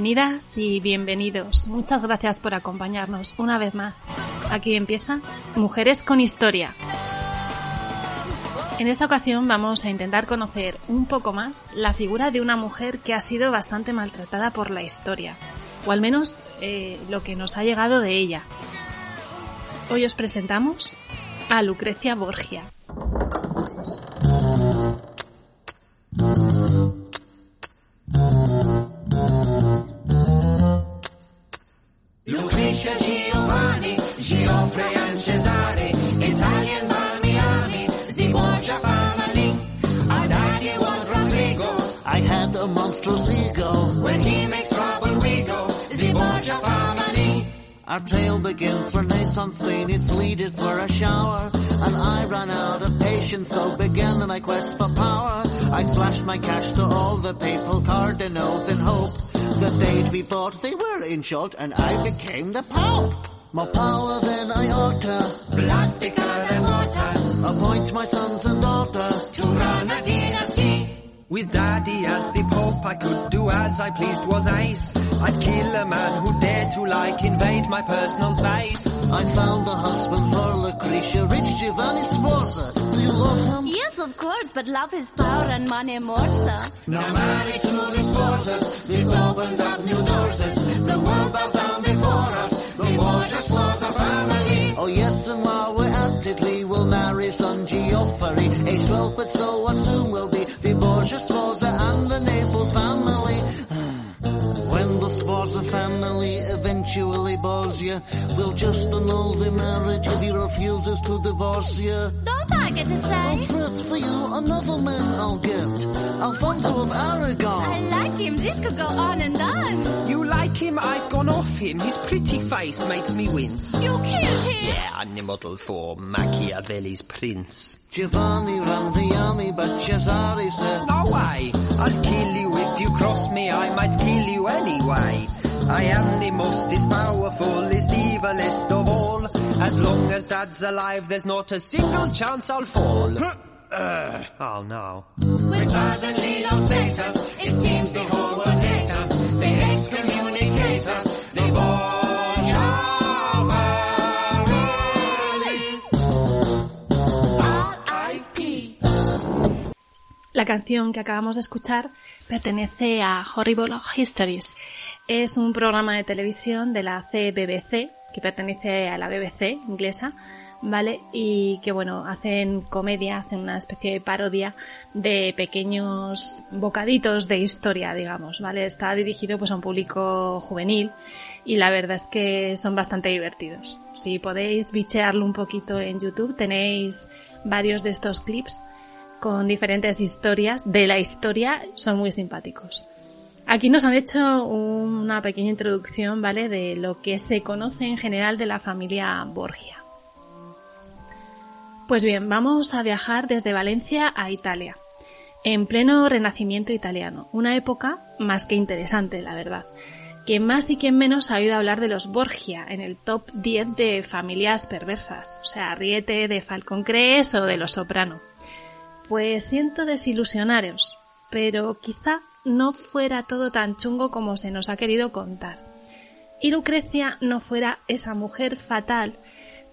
Bienvenidas y bienvenidos. Muchas gracias por acompañarnos una vez más. Aquí empieza Mujeres con Historia. En esta ocasión vamos a intentar conocer un poco más la figura de una mujer que ha sido bastante maltratada por la historia, o al menos eh, lo que nos ha llegado de ella. Hoy os presentamos a Lucrecia Borgia. Lucretia Giovanni, Geoffrey and Cesare, Italian Miami, the Borgia family. Our daddy was Rodrigo, I had a monstrous ego. when he makes trouble we go, the Borgia family. Our tale begins Renaissance Spain, its leaders were a shower. And I ran out of patience, so began my quest for power. I splashed my cash to all the papal cardinals in hope that they'd be bought. They were in short, and I became the Pope. More power than I ought to. Blood thicker than water, Appoint my sons and daughter. to run a dynasty. With daddy as the pope, I could do as I pleased was ice. I'd kill a man who dared to like invade my personal space. I found a husband for Lucretia, rich Giovanni Sforza. Do you love him? Yes, of course, but love is power and money more stuff. Now married to these forces, this opens up new doors. The world bows down before us, the Borgias was a family. Oh yes, and while we're at it, we will marry son Geoffrey. Age 12, but so what soon will be the Borgia Sforza and the Naples family. When the Sforza family eventually bores you, we'll just annul the marriage if he refuses to divorce you. Don't I get to Don't say? fret for you, another man I'll get. Alfonso of Aragon. I like him. This could go on and on. You like him, I've gone off him. His pretty face makes me wince. You killed him. Yeah, I'm the model for Machiavelli's prince. Giovanni ran the army, but Cesare said, No way! I'll kill you if you cross me, I might kill you anyway. I am the mostest powerfulest, evilest of all. As long as dad's alive, there's not a single chance I'll fall. Uh, oh no. With suddenly low status, it seems the whole world hates us. They excommunicate us. They Borgia La canción que acabamos de escuchar pertenece a Horrible Histories. Es un programa de televisión de la CBBC, que pertenece a la BBC inglesa, ¿vale? Y que bueno, hacen comedia, hacen una especie de parodia de pequeños bocaditos de historia, digamos, ¿vale? Está dirigido pues a un público juvenil y la verdad es que son bastante divertidos. Si podéis bichearlo un poquito en YouTube, tenéis varios de estos clips con diferentes historias de la historia, son muy simpáticos. Aquí nos han hecho una pequeña introducción, ¿vale? De lo que se conoce en general de la familia Borgia. Pues bien, vamos a viajar desde Valencia a Italia, en pleno renacimiento italiano, una época más que interesante, la verdad. Quien más y quien menos ha oído hablar de los Borgia en el top 10 de familias perversas, o sea, ríete de Falcon Crest o de los Soprano. Pues siento desilusionaros, pero quizá no fuera todo tan chungo como se nos ha querido contar. Y Lucrecia no fuera esa mujer fatal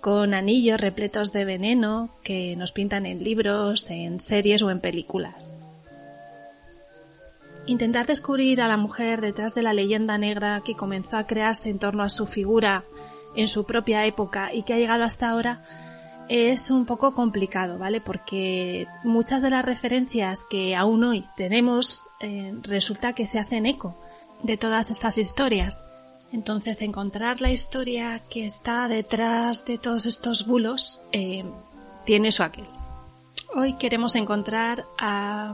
con anillos repletos de veneno que nos pintan en libros, en series o en películas. Intentar descubrir a la mujer detrás de la leyenda negra que comenzó a crearse en torno a su figura en su propia época y que ha llegado hasta ahora es un poco complicado, ¿vale? Porque muchas de las referencias que aún hoy tenemos eh, resulta que se hacen eco de todas estas historias. Entonces, encontrar la historia que está detrás de todos estos bulos eh, tiene su aquel. Hoy queremos encontrar a,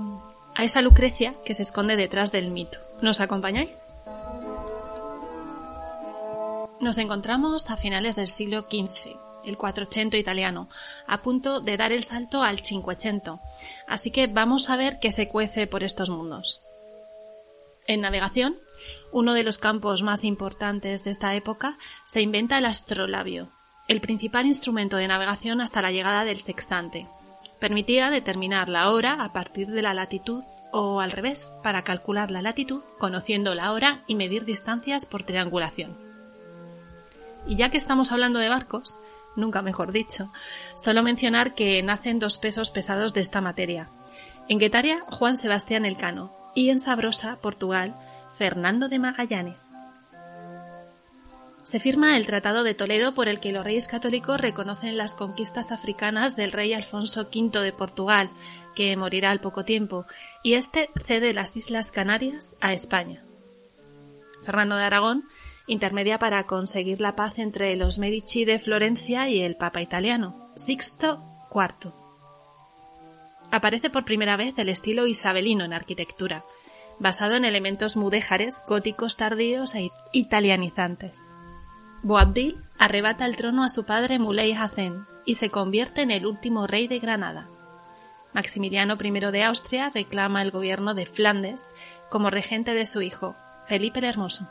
a esa Lucrecia que se esconde detrás del mito. ¿Nos acompañáis? Nos encontramos a finales del siglo XV, el 400 italiano, a punto de dar el salto al 500. Así que vamos a ver qué se cuece por estos mundos. En navegación, uno de los campos más importantes de esta época, se inventa el astrolabio, el principal instrumento de navegación hasta la llegada del sextante. Permitía determinar la hora a partir de la latitud o al revés, para calcular la latitud conociendo la hora y medir distancias por triangulación. Y ya que estamos hablando de barcos, nunca mejor dicho, solo mencionar que nacen dos pesos pesados de esta materia. En Guetaria, Juan Sebastián Elcano, y en Sabrosa, Portugal, Fernando de Magallanes. Se firma el Tratado de Toledo por el que los reyes católicos reconocen las conquistas africanas del rey Alfonso V de Portugal, que morirá al poco tiempo, y este cede las Islas Canarias a España. Fernando de Aragón intermedia para conseguir la paz entre los Medici de Florencia y el Papa italiano, Sixto IV. Aparece por primera vez el estilo isabelino en arquitectura, basado en elementos mudéjares, góticos tardíos e italianizantes. Boabdil arrebata el trono a su padre Muley Hacen y se convierte en el último rey de Granada. Maximiliano I de Austria reclama el gobierno de Flandes como regente de su hijo, Felipe el Hermoso.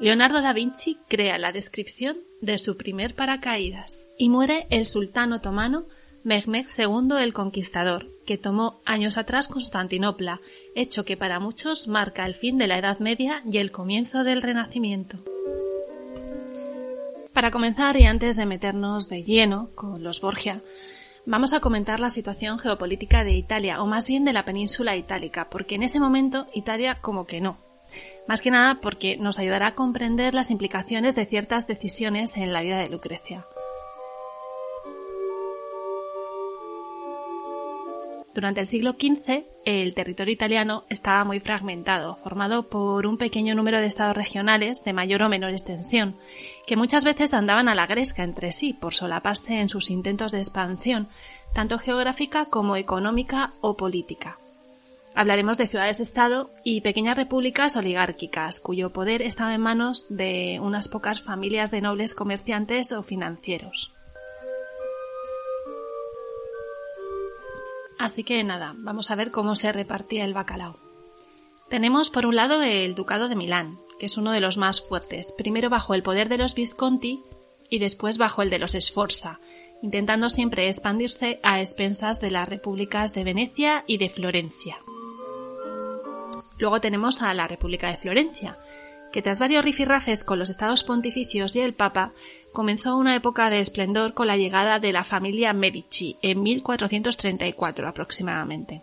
Leonardo da Vinci crea la descripción de su primer paracaídas y muere el sultán otomano Mehmed II el Conquistador, que tomó años atrás Constantinopla, hecho que para muchos marca el fin de la Edad Media y el comienzo del Renacimiento. Para comenzar y antes de meternos de lleno con los Borgia, vamos a comentar la situación geopolítica de Italia, o más bien de la península itálica, porque en ese momento Italia como que no. Más que nada porque nos ayudará a comprender las implicaciones de ciertas decisiones en la vida de Lucrecia. Durante el siglo XV, el territorio italiano estaba muy fragmentado, formado por un pequeño número de estados regionales de mayor o menor extensión, que muchas veces andaban a la gresca entre sí por solaparse en sus intentos de expansión, tanto geográfica como económica o política. Hablaremos de ciudades-estado y pequeñas repúblicas oligárquicas, cuyo poder estaba en manos de unas pocas familias de nobles comerciantes o financieros. Así que nada, vamos a ver cómo se repartía el bacalao. Tenemos por un lado el Ducado de Milán, que es uno de los más fuertes, primero bajo el poder de los Visconti y después bajo el de los Sforza, intentando siempre expandirse a expensas de las repúblicas de Venecia y de Florencia. Luego tenemos a la República de Florencia, que tras varios rifirrafes con los estados pontificios y el Papa, comenzó una época de esplendor con la llegada de la familia Medici en 1434 aproximadamente.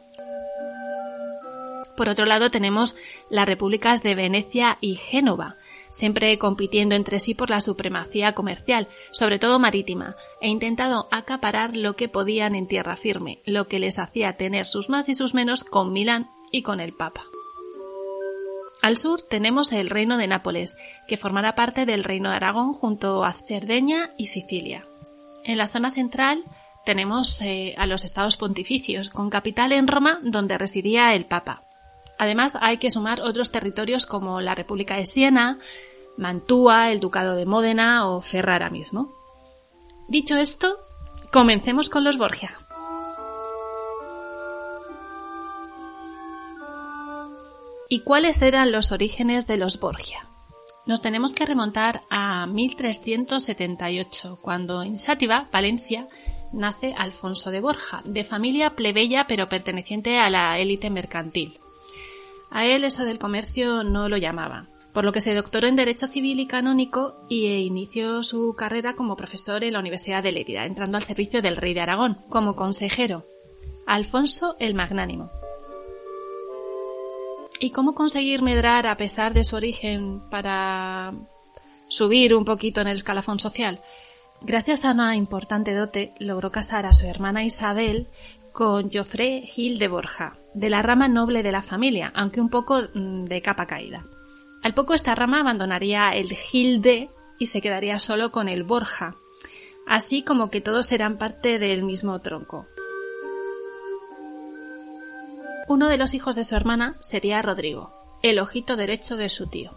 Por otro lado tenemos las repúblicas de Venecia y Génova, siempre compitiendo entre sí por la supremacía comercial, sobre todo marítima, e intentado acaparar lo que podían en tierra firme, lo que les hacía tener sus más y sus menos con Milán y con el Papa. Al sur tenemos el reino de Nápoles, que formará parte del reino de Aragón junto a Cerdeña y Sicilia. En la zona central tenemos eh, a los estados pontificios, con capital en Roma, donde residía el Papa. Además, hay que sumar otros territorios como la República de Siena, Mantua, el Ducado de Módena o Ferrara mismo. Dicho esto, comencemos con los Borgia. ¿Y cuáles eran los orígenes de los Borgia? Nos tenemos que remontar a 1378, cuando en Sátiva, Valencia, nace Alfonso de Borja, de familia plebeya pero perteneciente a la élite mercantil. A él eso del comercio no lo llamaba, por lo que se doctoró en Derecho Civil y Canónico y inició su carrera como profesor en la Universidad de Lérida, entrando al servicio del rey de Aragón, como consejero. Alfonso el Magnánimo. ¿Y cómo conseguir medrar a pesar de su origen para subir un poquito en el escalafón social? Gracias a una importante dote, logró casar a su hermana Isabel con Joffre Gil de Borja, de la rama noble de la familia, aunque un poco mm, de capa caída. Al poco esta rama abandonaría el Gil de y se quedaría solo con el Borja, así como que todos eran parte del mismo tronco. Uno de los hijos de su hermana sería Rodrigo, el ojito derecho de su tío.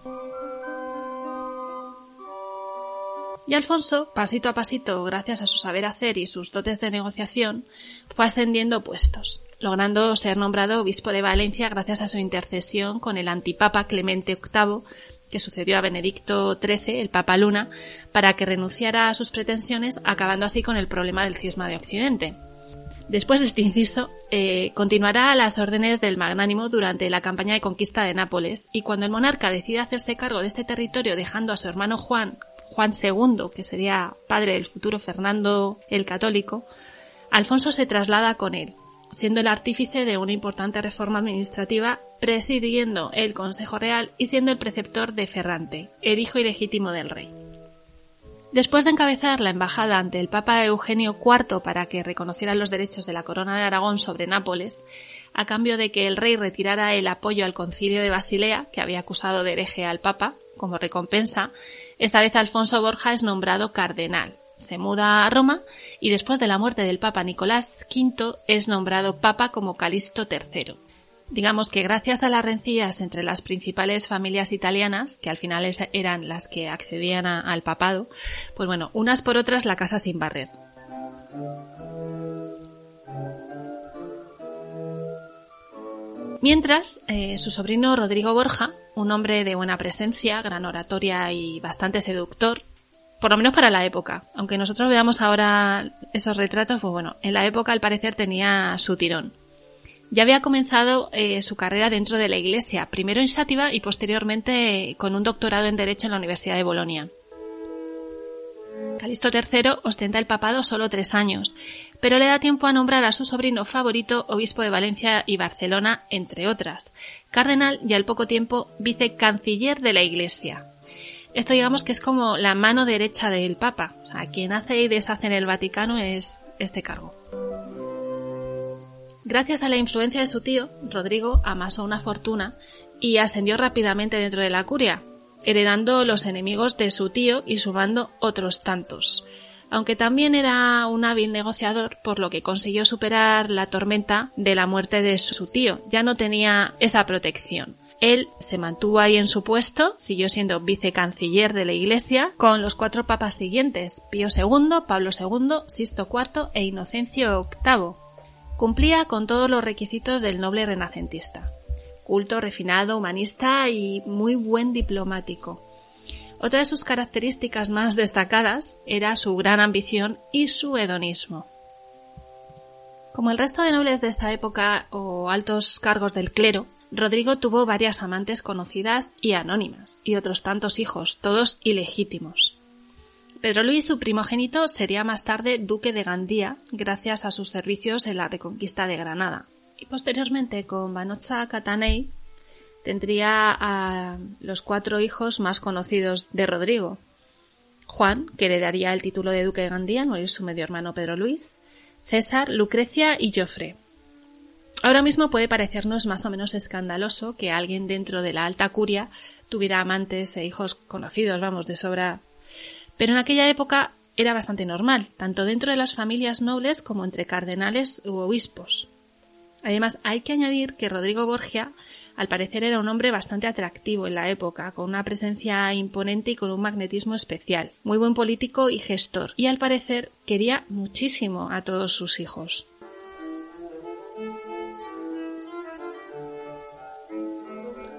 Y Alfonso, pasito a pasito, gracias a su saber hacer y sus dotes de negociación, fue ascendiendo puestos, logrando ser nombrado obispo de Valencia gracias a su intercesión con el antipapa Clemente VIII, que sucedió a Benedicto XIII, el Papa Luna, para que renunciara a sus pretensiones, acabando así con el problema del cisma de Occidente. Después de este inciso, eh, continuará a las órdenes del magnánimo durante la campaña de conquista de Nápoles, y cuando el monarca decide hacerse cargo de este territorio dejando a su hermano Juan, Juan II, que sería padre del futuro Fernando el Católico, Alfonso se traslada con él, siendo el artífice de una importante reforma administrativa, presidiendo el Consejo Real y siendo el preceptor de Ferrante, el hijo ilegítimo del rey. Después de encabezar la embajada ante el Papa Eugenio IV para que reconociera los derechos de la Corona de Aragón sobre Nápoles, a cambio de que el rey retirara el apoyo al concilio de Basilea, que había acusado de hereje al Papa, como recompensa, esta vez Alfonso Borja es nombrado cardenal. Se muda a Roma y después de la muerte del Papa Nicolás V es nombrado Papa como Calixto III. Digamos que gracias a las rencillas entre las principales familias italianas, que al final eran las que accedían al papado, pues bueno, unas por otras la casa sin barrer. Mientras, eh, su sobrino Rodrigo Borja, un hombre de buena presencia, gran oratoria y bastante seductor, por lo menos para la época, aunque nosotros veamos ahora esos retratos, pues bueno, en la época al parecer tenía su tirón. Ya había comenzado eh, su carrera dentro de la Iglesia, primero en Sátiva y posteriormente con un doctorado en Derecho en la Universidad de Bolonia. Calixto III ostenta el papado solo tres años, pero le da tiempo a nombrar a su sobrino favorito obispo de Valencia y Barcelona, entre otras, cardenal y al poco tiempo vicecanciller de la Iglesia. Esto digamos que es como la mano derecha del Papa, o quien hace y deshace en el Vaticano es este cargo. Gracias a la influencia de su tío, Rodrigo amasó una fortuna y ascendió rápidamente dentro de la curia, heredando los enemigos de su tío y sumando otros tantos. Aunque también era un hábil negociador, por lo que consiguió superar la tormenta de la muerte de su tío. Ya no tenía esa protección. Él se mantuvo ahí en su puesto, siguió siendo vicecanciller de la Iglesia, con los cuatro papas siguientes, Pío II, Pablo II, Sisto IV e Inocencio VIII. Cumplía con todos los requisitos del noble renacentista. Culto, refinado, humanista y muy buen diplomático. Otra de sus características más destacadas era su gran ambición y su hedonismo. Como el resto de nobles de esta época o altos cargos del clero, Rodrigo tuvo varias amantes conocidas y anónimas, y otros tantos hijos, todos ilegítimos. Pedro Luis, su primogénito, sería más tarde duque de Gandía, gracias a sus servicios en la reconquista de Granada. Y posteriormente, con Banocha Catanei, tendría a los cuatro hijos más conocidos de Rodrigo. Juan, que heredaría el título de duque de Gandía, no es su medio hermano Pedro Luis, César, Lucrecia y Joffre. Ahora mismo puede parecernos más o menos escandaloso que alguien dentro de la alta curia tuviera amantes e hijos conocidos, vamos, de sobra. Pero en aquella época era bastante normal, tanto dentro de las familias nobles como entre cardenales u obispos. Además, hay que añadir que Rodrigo Borgia, al parecer, era un hombre bastante atractivo en la época, con una presencia imponente y con un magnetismo especial, muy buen político y gestor, y al parecer quería muchísimo a todos sus hijos.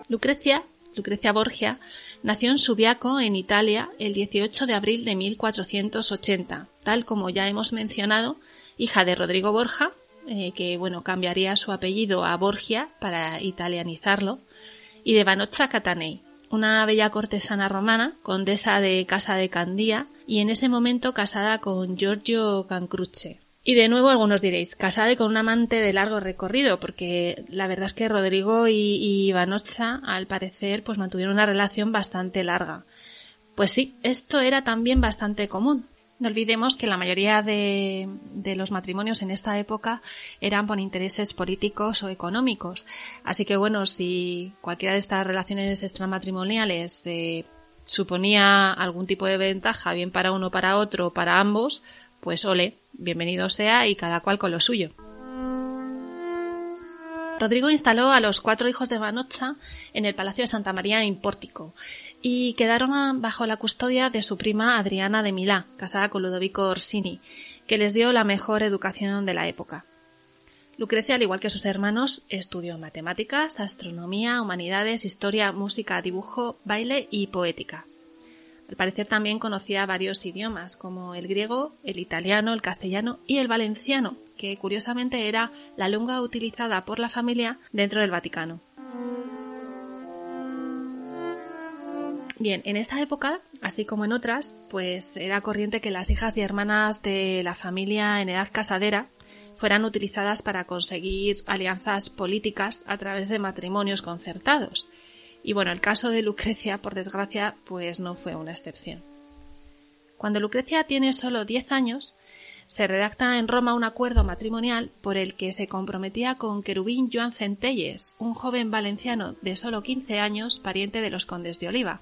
Lucrecia, Lucrecia Borgia, nació en Subiaco, en Italia, el 18 de abril de 1480, tal como ya hemos mencionado, hija de Rodrigo Borja, eh, que bueno, cambiaría su apellido a Borgia para italianizarlo, y de Banocha Catanei, una bella cortesana romana, condesa de Casa de Candía, y en ese momento casada con Giorgio Cancrucce. Y de nuevo algunos diréis, casada y con un amante de largo recorrido, porque la verdad es que Rodrigo y, y Banocha, al parecer, pues mantuvieron una relación bastante larga. Pues sí, esto era también bastante común. No olvidemos que la mayoría de, de, los matrimonios en esta época eran por intereses políticos o económicos. Así que bueno, si cualquiera de estas relaciones extramatrimoniales eh, suponía algún tipo de ventaja, bien para uno, para otro, para ambos, pues ole, bienvenido sea y cada cual con lo suyo. Rodrigo instaló a los cuatro hijos de Manocha en el Palacio de Santa María en Pórtico y quedaron bajo la custodia de su prima Adriana de Milá, casada con Ludovico Orsini, que les dio la mejor educación de la época. Lucrecia, al igual que sus hermanos, estudió matemáticas, astronomía, humanidades, historia, música, dibujo, baile y poética. Al parecer también conocía varios idiomas, como el griego, el italiano, el castellano y el valenciano, que curiosamente era la lengua utilizada por la familia dentro del Vaticano. Bien, en esta época, así como en otras, pues era corriente que las hijas y hermanas de la familia en edad casadera fueran utilizadas para conseguir alianzas políticas a través de matrimonios concertados. Y bueno, el caso de Lucrecia, por desgracia, pues no fue una excepción. Cuando Lucrecia tiene solo 10 años, se redacta en Roma un acuerdo matrimonial por el que se comprometía con Querubín Joan Centelles, un joven valenciano de solo 15 años, pariente de los condes de Oliva.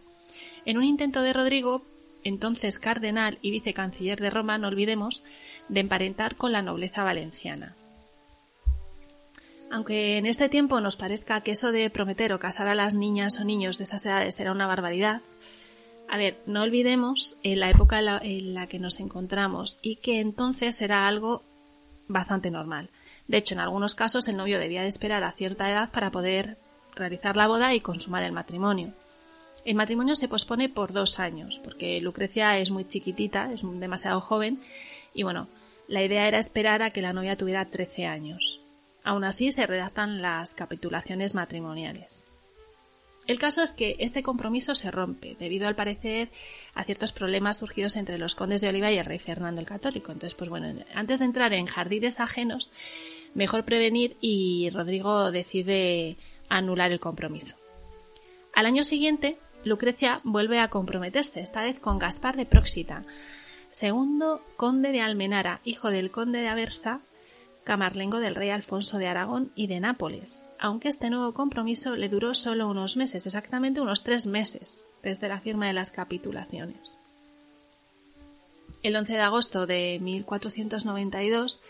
En un intento de Rodrigo, entonces cardenal y vicecanciller de Roma, no olvidemos, de emparentar con la nobleza valenciana. Aunque en este tiempo nos parezca que eso de prometer o casar a las niñas o niños de esas edades era una barbaridad, a ver, no olvidemos en la época en la, que nos encontramos y que entonces era algo bastante normal. De hecho, en algunos casos el novio debía de esperar a cierta edad para poder realizar la boda y consumar el matrimonio. El matrimonio se pospone por dos años, porque Lucrecia es muy chiquitita, es demasiado joven, y bueno, la idea era esperar a que la novia tuviera 13 años. Aún así se redactan las capitulaciones matrimoniales. El caso es que este compromiso se rompe, debido al parecer a ciertos problemas surgidos entre los condes de Oliva y el rey Fernando el Católico. Entonces, pues bueno, antes de entrar en jardines ajenos, mejor prevenir y Rodrigo decide anular el compromiso. Al año siguiente, Lucrecia vuelve a comprometerse, esta vez con Gaspar de Próxita, segundo conde de Almenara, hijo del conde de Aversa, camarlengo del rey Alfonso de Aragón y de Nápoles, aunque este nuevo compromiso le duró solo unos meses, exactamente unos tres meses, desde la firma de las capitulaciones. El 11 de agosto de 1492,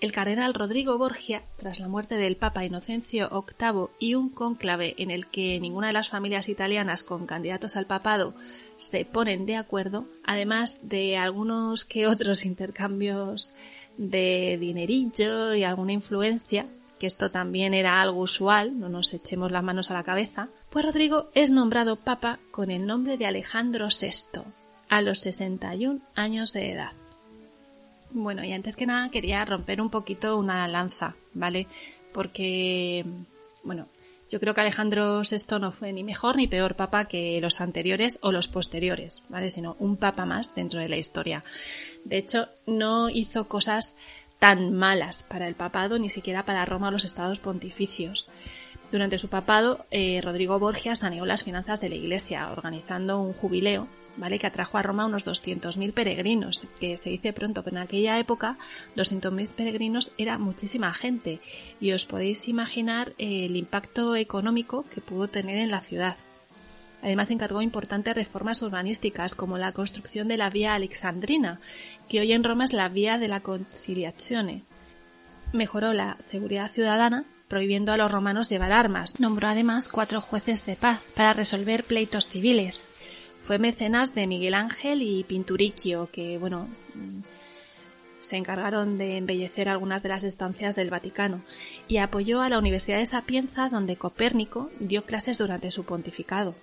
el cardenal Rodrigo Borgia, tras la muerte del Papa Inocencio VIII y un cónclave en el que ninguna de las familias italianas con candidatos al papado se ponen de acuerdo, además de algunos que otros intercambios de dinerillo y alguna influencia, que esto también era algo usual, no nos echemos las manos a la cabeza, pues Rodrigo es nombrado papa con el nombre de Alejandro VI, a los 61 años de edad. Bueno, y antes que nada quería romper un poquito una lanza, ¿vale? Porque, bueno, yo creo que Alejandro VI no fue ni mejor ni peor papa que los anteriores o los posteriores, ¿vale? Sino un papa más dentro de la historia. De hecho, no hizo cosas tan malas para el papado, ni siquiera para Roma o los estados pontificios. Durante su papado, eh, Rodrigo Borgia saneó las finanzas de la Iglesia, organizando un jubileo ¿vale? Que atrajo a Roma unos 200.000 peregrinos, que se dice pronto, pero en aquella época 200.000 peregrinos era muchísima gente y os podéis imaginar eh, el impacto económico que pudo tener en la ciudad. Además encargó importantes reformas urbanísticas como la construcción de la vía alexandrina, que hoy en Roma es la vía de la conciliazione. Mejoró la seguridad ciudadana prohibiendo a los romanos llevar armas. Nombró además cuatro jueces de paz para resolver pleitos civiles. Fue mecenas de Miguel Ángel y Pinturicchio, que, bueno, se encargaron de embellecer algunas de las estancias del Vaticano y apoyó a la Universidad de Sapienza donde Copérnico dio clases durante su pontificado.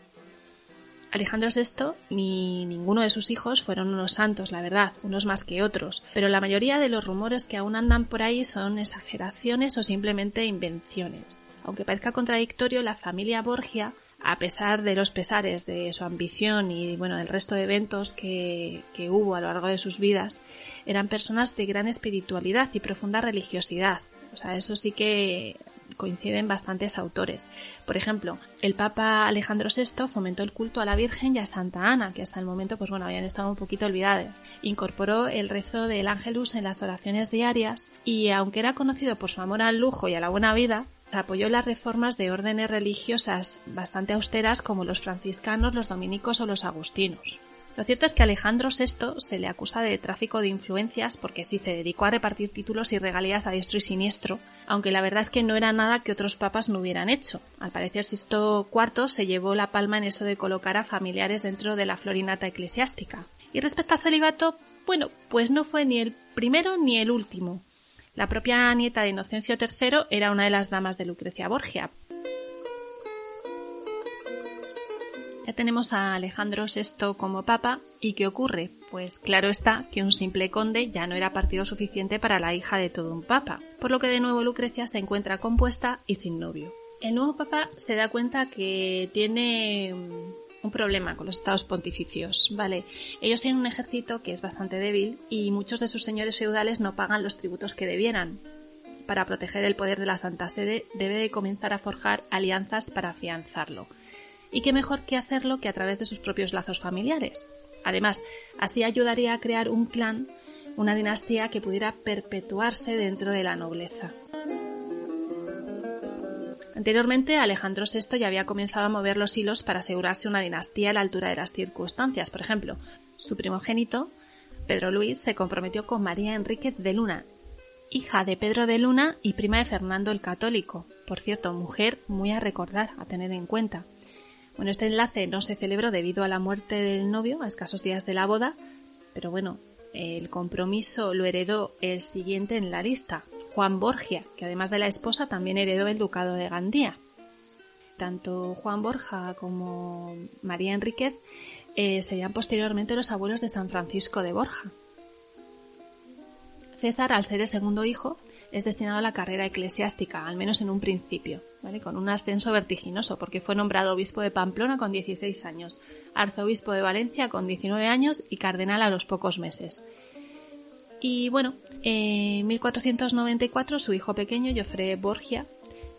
Alejandro VI ni ninguno de sus hijos fueron unos santos, la verdad, unos más que otros, pero la mayoría de los rumores que aún andan por ahí son exageraciones o simplemente invenciones. Aunque parezca contradictorio, la familia Borgia a pesar de los pesares de su ambición y bueno del resto de eventos que, que, hubo a lo largo de sus vidas, eran personas de gran espiritualidad y profunda religiosidad. O sea, eso sí que coinciden bastantes autores. Por ejemplo, el Papa Alejandro VI fomentó el culto a la Virgen y a Santa Ana, que hasta el momento pues bueno, habían estado un poquito olvidadas. Incorporó el rezo del Ángelus en las oraciones diarias y aunque era conocido por su amor al lujo y a la buena vida, apoyó las reformas de órdenes religiosas bastante austeras como los franciscanos, los dominicos o los agustinos. Lo cierto es que Alejandro VI se le acusa de tráfico de influencias porque sí se dedicó a repartir títulos y regalías a diestro y siniestro, aunque la verdad es que no era nada que otros papas no hubieran hecho. Al parecer Sisto IV se llevó la palma en eso de colocar a familiares dentro de la florinata eclesiástica. Y respecto al celibato, bueno, pues no fue ni el primero ni el último. La propia nieta de Inocencio III era una de las damas de Lucrecia Borgia, Ya tenemos a Alejandro VI como papa y ¿qué ocurre? Pues claro está que un simple conde ya no era partido suficiente para la hija de todo un papa, por lo que de nuevo Lucrecia se encuentra compuesta y sin novio. El nuevo papa se da cuenta que tiene un problema con los estados pontificios, ¿vale? Ellos tienen un ejército que es bastante débil y muchos de sus señores feudales no pagan los tributos que debieran. Para proteger el poder de la Santa Sede debe de comenzar a forjar alianzas para afianzarlo y qué mejor que hacerlo que a través de sus propios lazos familiares. Además, así ayudaría a crear un clan, una dinastía que pudiera perpetuarse dentro de la nobleza. Anteriormente, Alejandro VI ya había comenzado a mover los hilos para asegurarse una dinastía a la altura de las circunstancias. Por ejemplo, su primogénito, Pedro Luis, se comprometió con María Enríquez de Luna, hija de Pedro de Luna y prima de Fernando el Católico. Por cierto, mujer muy a recordar, a tener en cuenta. Bueno, este enlace no se celebró debido a la muerte del novio a escasos días de la boda, pero bueno, el compromiso lo heredó el siguiente en la lista, Juan Borgia, que además de la esposa también heredó el ducado de Gandía. Tanto Juan Borja como María Enríquez eh, serían posteriormente los abuelos de San Francisco de Borja. César, al ser el segundo hijo, es destinado a la carrera eclesiástica, al menos en un principio, ¿vale? con un ascenso vertiginoso, porque fue nombrado obispo de Pamplona con 16 años, arzobispo de Valencia con 19 años y cardenal a los pocos meses. Y bueno, en 1494 su hijo pequeño, Jofre Borgia,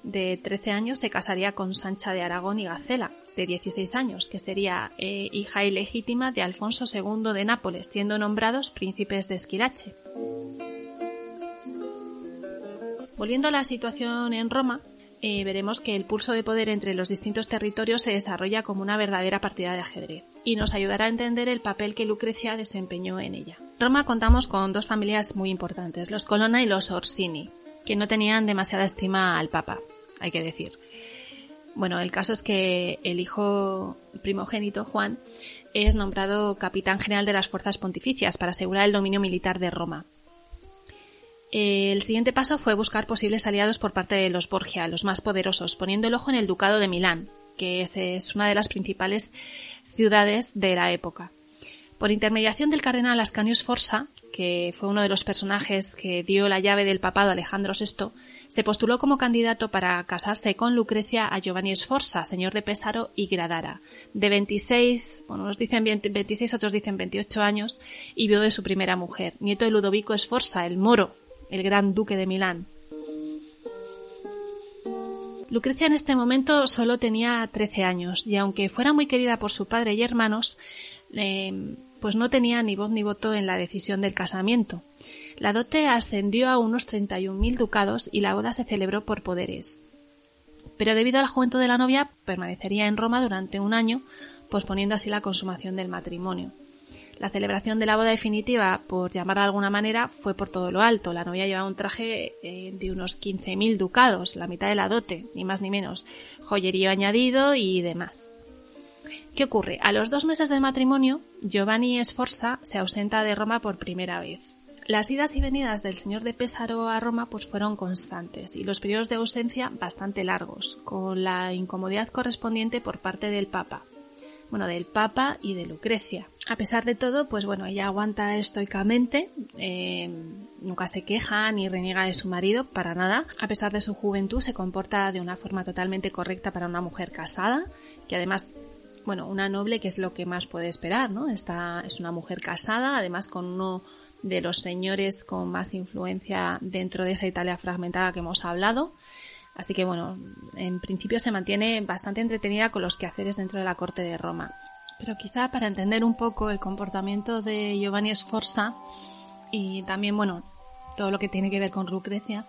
de 13 años, se casaría con Sancha de Aragón y Gacela, de 16 años, que sería eh, hija ilegítima de Alfonso II de Nápoles, siendo nombrados príncipes de Esquilache. Volviendo a la situación en Roma, eh, veremos que el pulso de poder entre los distintos territorios se desarrolla como una verdadera partida de ajedrez y nos ayudará a entender el papel que Lucrecia desempeñó en ella. Roma contamos con dos familias muy importantes, los Colonna y los Orsini, que no tenían demasiada estima al Papa, hay que decir. Bueno, el caso es que el hijo primogénito, Juan, es nombrado capitán general de las fuerzas pontificias para asegurar el dominio militar de Roma. El siguiente paso fue buscar posibles aliados por parte de los Borgia, los más poderosos, poniendo el ojo en el Ducado de Milán, que es una de las principales ciudades de la época. Por intermediación del cardenal Ascanius Forza, que fue uno de los personajes que dio la llave del papado Alejandro VI, se postuló como candidato para casarse con Lucrecia a Giovanni Sforza, señor de Pesaro y Gradara, de 26, bueno, unos dicen 26, otros dicen 28 años, y vio de su primera mujer, nieto de Ludovico Sforza, el moro, el gran duque de Milán. Lucrecia en este momento solo tenía 13 años y aunque fuera muy querida por su padre y hermanos, eh, pues no tenía ni voz ni voto en la decisión del casamiento. La dote ascendió a unos 31.000 ducados y la boda se celebró por poderes. Pero debido a la juventud de la novia, permanecería en Roma durante un año, posponiendo así la consumación del matrimonio. La celebración de la boda definitiva, por llamar de alguna manera, fue por todo lo alto. La novia llevaba un traje eh, de unos 15.000 ducados, la mitad de la dote, ni más ni menos, joyerío añadido y demás. ¿Qué ocurre? A los dos meses del matrimonio, Giovanni Sforza se ausenta de Roma por primera vez. Las idas y venidas del señor de Pésaro a Roma pues fueron constantes y los periodos de ausencia bastante largos, con la incomodidad correspondiente por parte del Papa, bueno, del Papa y de Lucrecia. A pesar de todo, pues bueno, ella aguanta estoicamente, eh, nunca se queja ni reniega de su marido, para nada. A pesar de su juventud, se comporta de una forma totalmente correcta para una mujer casada, que además bueno, una noble que es lo que más puede esperar, ¿no? Esta es una mujer casada, además con uno de los señores con más influencia dentro de esa Italia fragmentada que hemos hablado. Así que bueno, en principio se mantiene bastante entretenida con los quehaceres dentro de la corte de Roma. Pero quizá para entender un poco el comportamiento de Giovanni Sforza y también, bueno, todo lo que tiene que ver con Lucrecia,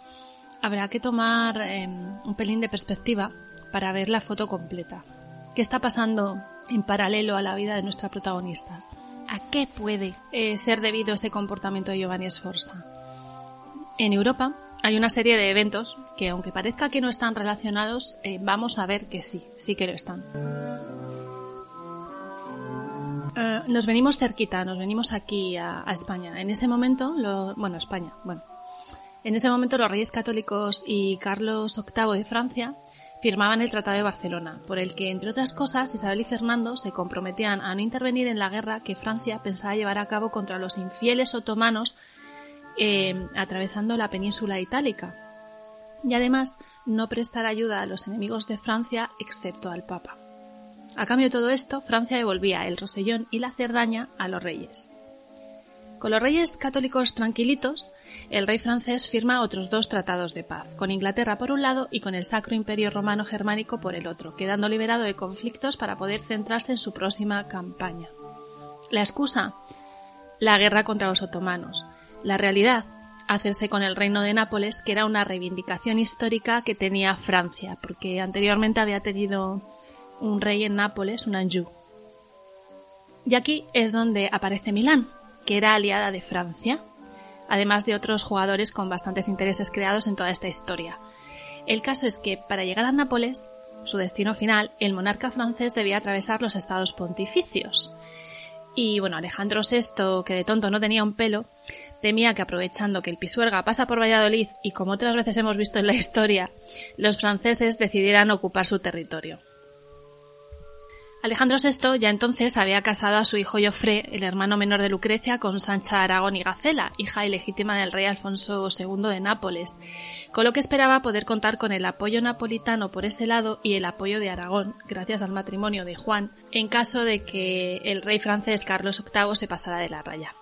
habrá que tomar eh, un pelín de perspectiva para ver la foto completa. ¿Qué está pasando en paralelo a la vida de nuestra protagonista? ¿A qué puede eh, ser debido ese comportamiento de Giovanni Sforza? En Europa hay una serie de eventos que, aunque parezca que no están relacionados, eh, vamos a ver que sí, sí que lo están. Eh, nos venimos cerquita, nos venimos aquí a, a España. En ese momento, lo- bueno, España, bueno. En ese momento los reyes católicos y Carlos VIII de Francia firmaban el Tratado de Barcelona, por el que, entre otras cosas, Isabel y Fernando se comprometían a no intervenir en la guerra que Francia pensaba llevar a cabo contra los infieles otomanos eh, atravesando la península itálica. Y además, no prestar ayuda a los enemigos de Francia excepto al Papa. A cambio de todo esto, Francia devolvía el Rosellón y la Cerdaña a los reyes. Con los reyes católicos tranquilitos, el rey francés firma otros dos tratados de paz, con Inglaterra por un lado y con el Sacro Imperio Romano Germánico por el otro, quedando liberado de conflictos para poder centrarse en su próxima campaña. La excusa, la guerra contra los otomanos. La realidad, hacerse con el reino de Nápoles, que era una reivindicación histórica que tenía Francia, porque anteriormente había tenido un rey en Nápoles, un Anjou. Y aquí es donde aparece Milán, que era aliada de Francia, además de otros jugadores con bastantes intereses creados en toda esta historia. El caso es que para llegar a Nápoles, su destino final, el monarca francés debía atravesar los estados pontificios. Y bueno, Alejandro VI, que de tonto no tenía un pelo, temía que aprovechando que el Pisuerga pasa por Valladolid y como otras veces hemos visto en la historia, los franceses decidieran ocupar su territorio. Alejandro VI ya entonces había casado a su hijo Joffre, el hermano menor de Lucrecia, con Sancha Aragón y Gacela, hija ilegítima del rey Alfonso II de Nápoles, con lo que esperaba poder contar con el apoyo napolitano por ese lado y el apoyo de Aragón, gracias al matrimonio de Juan, en caso de que el rey francés Carlos VIII se pasara de la raya.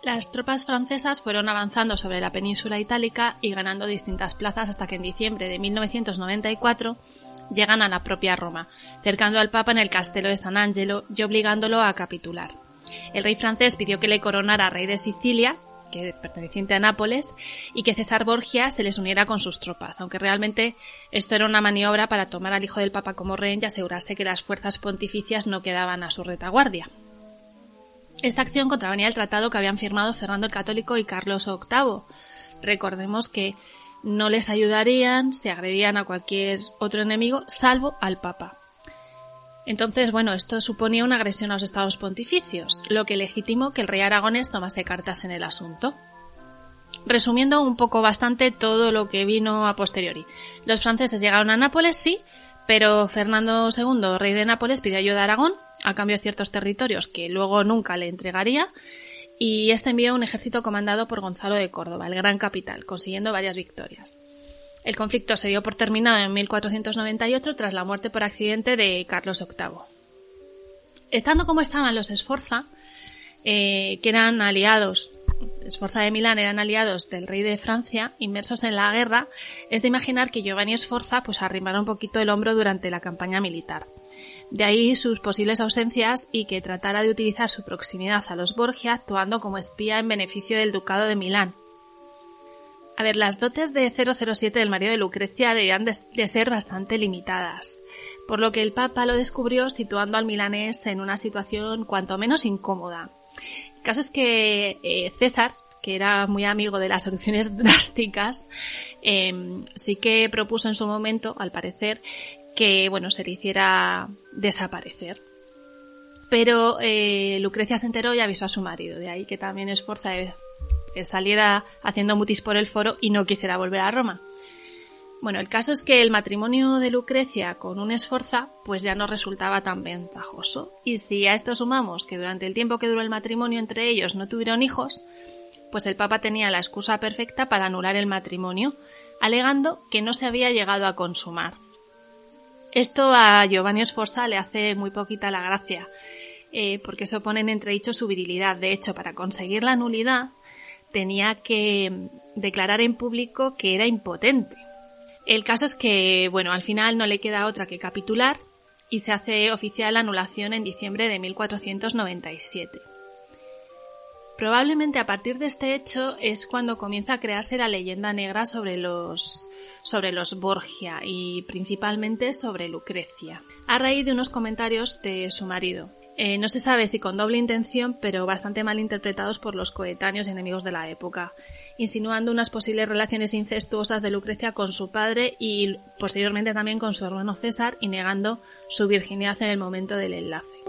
Las tropas francesas fueron avanzando sobre la península itálica y ganando distintas plazas hasta que en diciembre de 1994 llegan a la propia Roma, cercando al Papa en el castelo de San Angelo y obligándolo a capitular. El rey francés pidió que le coronara rey de Sicilia, que perteneciente a Nápoles, y que César Borgia se les uniera con sus tropas, aunque realmente esto era una maniobra para tomar al hijo del Papa como rey y asegurarse que las fuerzas pontificias no quedaban a su retaguardia. Esta acción contravenía el tratado que habían firmado Fernando el Católico y Carlos VIII. Recordemos que no les ayudarían si agredían a cualquier otro enemigo, salvo al Papa. Entonces, bueno, esto suponía una agresión a los estados pontificios, lo que legitimó que el rey aragonés tomase cartas en el asunto. Resumiendo un poco bastante todo lo que vino a posteriori. Los franceses llegaron a Nápoles, sí, pero Fernando II, rey de Nápoles, pidió ayuda a Aragón a cambio de ciertos territorios que luego nunca le entregaría y este envió un ejército comandado por Gonzalo de Córdoba, el gran capital, consiguiendo varias victorias. El conflicto se dio por terminado en 1498 tras la muerte por accidente de Carlos VIII. Estando como estaban los Esforza, eh, que eran aliados, Esforza de Milán eran aliados del rey de Francia, inmersos en la guerra, es de imaginar que Giovanni Esforza pues arrimara un poquito el hombro durante la campaña militar. De ahí sus posibles ausencias y que tratara de utilizar su proximidad a los Borgia actuando como espía en beneficio del ducado de Milán. A ver, las dotes de 007 del marido de Lucrecia debían de, ser bastante limitadas, por lo que el Papa lo descubrió situando al milanés en una situación cuanto menos incómoda. El caso es que eh, César, que era muy amigo de las soluciones drásticas, eh, sí que propuso en su momento, al parecer, que bueno se le hiciera desaparecer. Pero eh, Lucrecia se enteró y avisó a su marido, de ahí que también esforza saliera haciendo mutis por el foro y no quisiera volver a Roma. Bueno, el caso es que el matrimonio de Lucrecia con un esforza pues ya no resultaba tan ventajoso. Y si a esto sumamos que durante el tiempo que duró el matrimonio entre ellos no tuvieron hijos, pues el Papa tenía la excusa perfecta para anular el matrimonio, alegando que no se había llegado a consumar. Esto a Giovanni Sforza le hace muy poquita la gracia, eh, porque eso pone en entredicho su virilidad. De hecho, para conseguir la nulidad tenía que declarar en público que era impotente. El caso es que, bueno, al final no le queda otra que capitular y se hace oficial la anulación en diciembre de 1497. Probablemente a partir de este hecho es cuando comienza a crearse la leyenda negra sobre los, sobre los Borgia y principalmente sobre Lucrecia, a raíz de unos comentarios de su marido. Eh, no se sabe si con doble intención, pero bastante mal interpretados por los coetáneos y enemigos de la época, insinuando unas posibles relaciones incestuosas de Lucrecia con su padre y posteriormente también con su hermano César y negando su virginidad en el momento del enlace.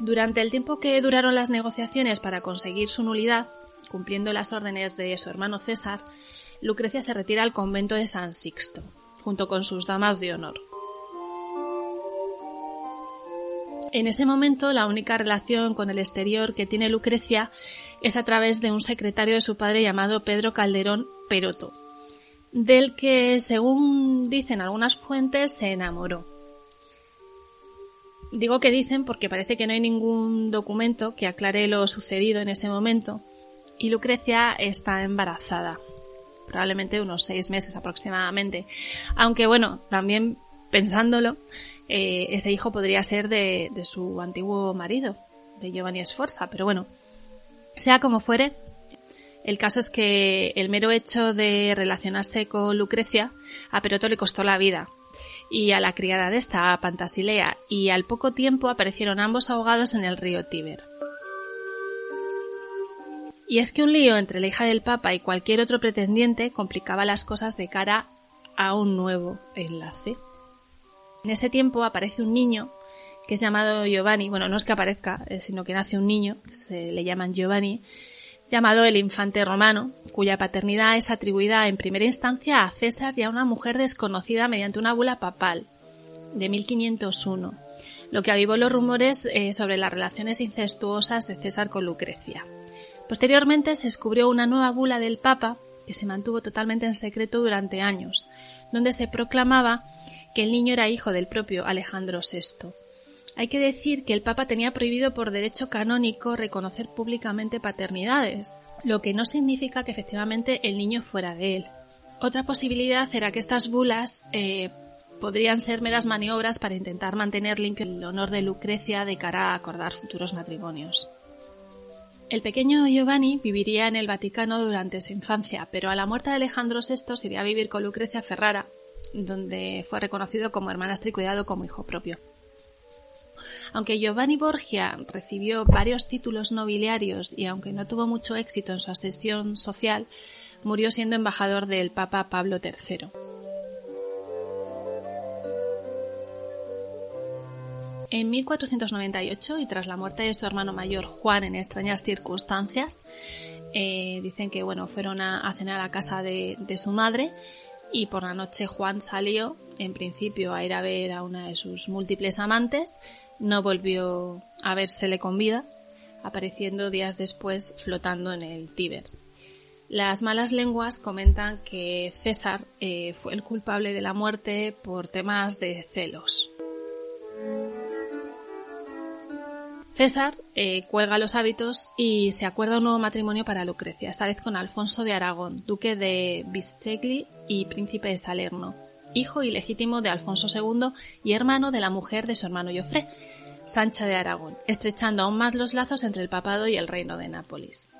Durante el tiempo que duraron las negociaciones para conseguir su nulidad, cumpliendo las órdenes de su hermano César, Lucrecia se retira al convento de San Sixto, junto con sus damas de honor. En ese momento, la única relación con el exterior que tiene Lucrecia es a través de un secretario de su padre llamado Pedro Calderón Peroto, del que, según dicen algunas fuentes, se enamoró. Digo que dicen porque parece que no hay ningún documento que aclare lo sucedido en ese momento y Lucrecia está embarazada, probablemente unos seis meses aproximadamente. Aunque bueno, también pensándolo, eh, ese hijo podría ser de, de su antiguo marido, de Giovanni Sforza, pero bueno, sea como fuere, el caso es que el mero hecho de relacionarse con Lucrecia a Peroto le costó la vida, y a la criada de esta, a Pantasilea, y al poco tiempo aparecieron ambos ahogados en el río Tíber. Y es que un lío entre la hija del Papa y cualquier otro pretendiente complicaba las cosas de cara a un nuevo enlace. En ese tiempo aparece un niño que es llamado Giovanni, bueno, no es que aparezca, eh, sino que nace un niño, que se le llaman Giovanni, llamado el infante romano, cuya paternidad es atribuida en primera instancia a César y a una mujer desconocida mediante una bula papal de 1501, lo que avivó los rumores eh, sobre las relaciones incestuosas de César con Lucrecia. Posteriormente se descubrió una nueva bula del Papa que se mantuvo totalmente en secreto durante años, donde se proclamaba que el niño era hijo del propio Alejandro VI. Hay que decir que el Papa tenía prohibido por derecho canónico reconocer públicamente paternidades, lo que no significa que efectivamente el niño fuera de él. Otra posibilidad era que estas bulas eh, podrían ser meras maniobras para intentar mantener limpio el honor de Lucrecia de cara a acordar futuros matrimonios. El pequeño Giovanni viviría en el Vaticano durante su infancia, pero a la muerte de Alejandro VI iría a vivir con Lucrecia Ferrara, donde fue reconocido como hermanastro y cuidado como hijo propio. Aunque Giovanni Borgia recibió varios títulos nobiliarios y aunque no tuvo mucho éxito en su ascensión social, murió siendo embajador del Papa Pablo III. En 1498, y tras la muerte de su hermano mayor Juan en extrañas circunstancias, eh, dicen que bueno, fueron a, cenar a casa de, de su madre y por la noche Juan salió, en principio, a ir a ver a una de sus múltiples amantes no volvió a vérsele con vida, apareciendo días después flotando en el Tíber. Las malas lenguas comentan que César eh, fue el culpable de la muerte por temas de celos. César eh, cuelga los hábitos y se acuerda un nuevo matrimonio para Lucrecia, esta vez con Alfonso de Aragón, duque de Biscegli y príncipe de Salerno hijo ilegítimo de Alfonso II y hermano de la mujer de su hermano Joffre, Sancha de Aragón, estrechando aún más los lazos entre el papado y el reino de Nápoles.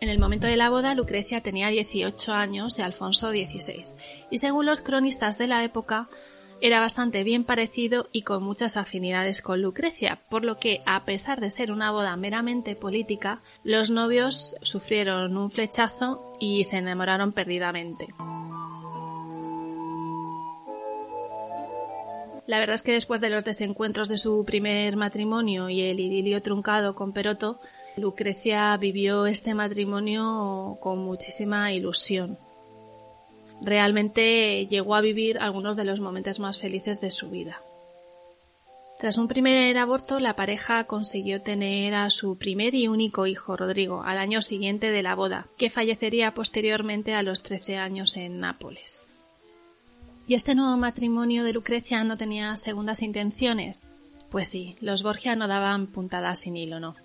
En el momento de la boda, Lucrecia tenía 18 años de Alfonso XVI, y según los cronistas de la época, era bastante bien parecido y con muchas afinidades con Lucrecia, por lo que, a pesar de ser una boda meramente política, los novios sufrieron un flechazo y se enamoraron perdidamente. La verdad es que después de los desencuentros de su primer matrimonio y el idilio truncado con Peroto, Lucrecia vivió este matrimonio con muchísima ilusión realmente llegó a vivir algunos de los momentos más felices de su vida. Tras un primer aborto, la pareja consiguió tener a su primer y único hijo, Rodrigo, al año siguiente de la boda, que fallecería posteriormente a los 13 años en Nápoles. ¿Y este nuevo matrimonio de Lucrecia no tenía segundas intenciones? Pues sí, los Borgia no daban puntadas sin hilo, ¿no?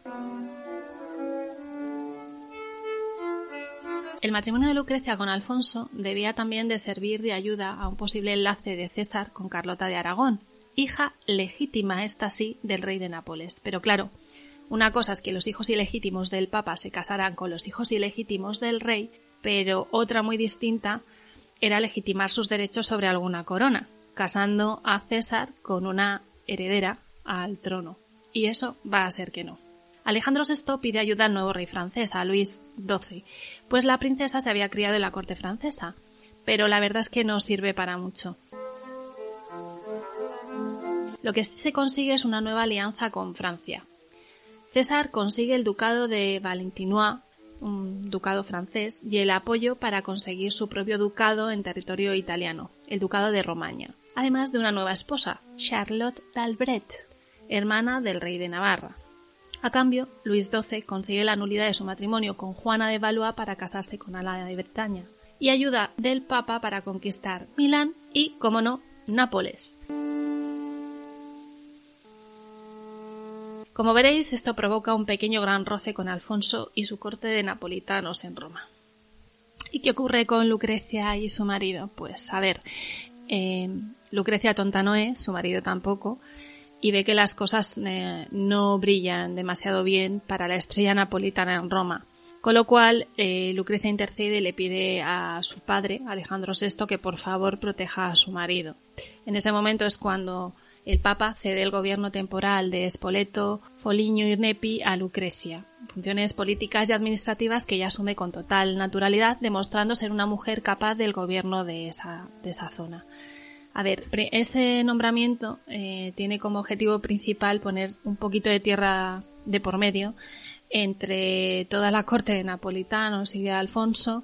El matrimonio de Lucrecia con Alfonso debía también de servir de ayuda a un posible enlace de César con Carlota de Aragón, hija legítima esta sí del rey de Nápoles. Pero claro, una cosa es que los hijos ilegítimos del Papa se casaran con los hijos ilegítimos del rey, pero otra muy distinta era legitimar sus derechos sobre alguna corona, casando a César con una heredera al trono. Y eso va a ser que no. Alejandro VI pide ayuda al nuevo rey francés, a Luis XII, pues la princesa se había criado en la corte francesa, pero la verdad es que no sirve para mucho. Lo que sí se consigue es una nueva alianza con Francia. César consigue el ducado de Valentinois, un ducado francés, y el apoyo para conseguir su propio ducado en territorio italiano, el ducado de Romaña, además de una nueva esposa, Charlotte d'Albret, hermana del rey de Navarra. A cambio, Luis XII consigue la nulidad de su matrimonio con Juana de Valois para casarse con Ana de Bretaña y ayuda del Papa para conquistar Milán y, como no, Nápoles. Como veréis, esto provoca un pequeño gran roce con Alfonso y su corte de napolitanos en Roma. ¿Y qué ocurre con Lucrecia y su marido? Pues a ver, eh, Lucrecia tonta no es, su marido tampoco, y ve que las cosas eh, no brillan demasiado bien para la estrella napolitana en Roma. Con lo cual, eh, Lucrecia intercede y le pide a su padre, Alejandro VI, que por favor proteja a su marido. En ese momento es cuando el Papa cede el gobierno temporal de Spoleto, Foligno y Nepi a Lucrecia, funciones políticas y administrativas que ella asume con total naturalidad, demostrando ser una mujer capaz del gobierno de esa, de esa zona. A ver, ese nombramiento eh, tiene como objetivo principal poner un poquito de tierra de por medio entre toda la corte de napolitanos y de Alfonso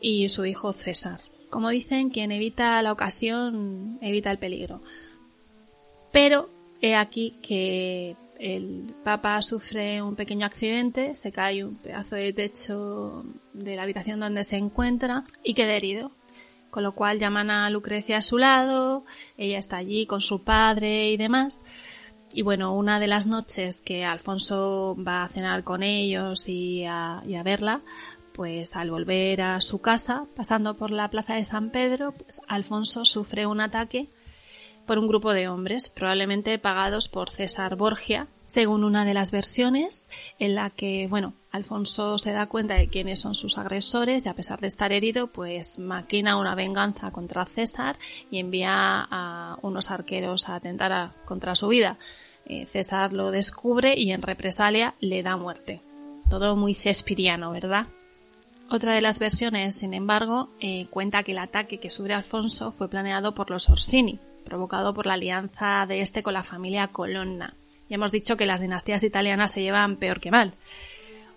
y su hijo César. Como dicen, quien evita la ocasión evita el peligro. Pero he aquí que el Papa sufre un pequeño accidente, se cae un pedazo de techo de la habitación donde se encuentra y queda herido. Con lo cual llaman a Lucrecia a su lado, ella está allí con su padre y demás. Y bueno, una de las noches que Alfonso va a cenar con ellos y a, verla, pues al volver a su casa, pasando por la plaza de San Pedro, pues Alfonso sufre un ataque por un grupo de hombres, probablemente pagados por César Borgia, según una de las versiones, en la que, bueno, Alfonso se da cuenta de quiénes son sus agresores y a pesar de estar herido, pues maquina una venganza contra César y envía a unos arqueros a atentar contra su vida. Eh, César lo descubre y en represalia le da muerte. Todo muy shakespeariano, ¿verdad? Otra de las versiones, sin embargo, eh, cuenta que el ataque que sufre Alfonso fue planeado por los Orsini, provocado por la alianza de este con la familia Colonna. Ya hemos dicho que las dinastías italianas se llevan peor que mal.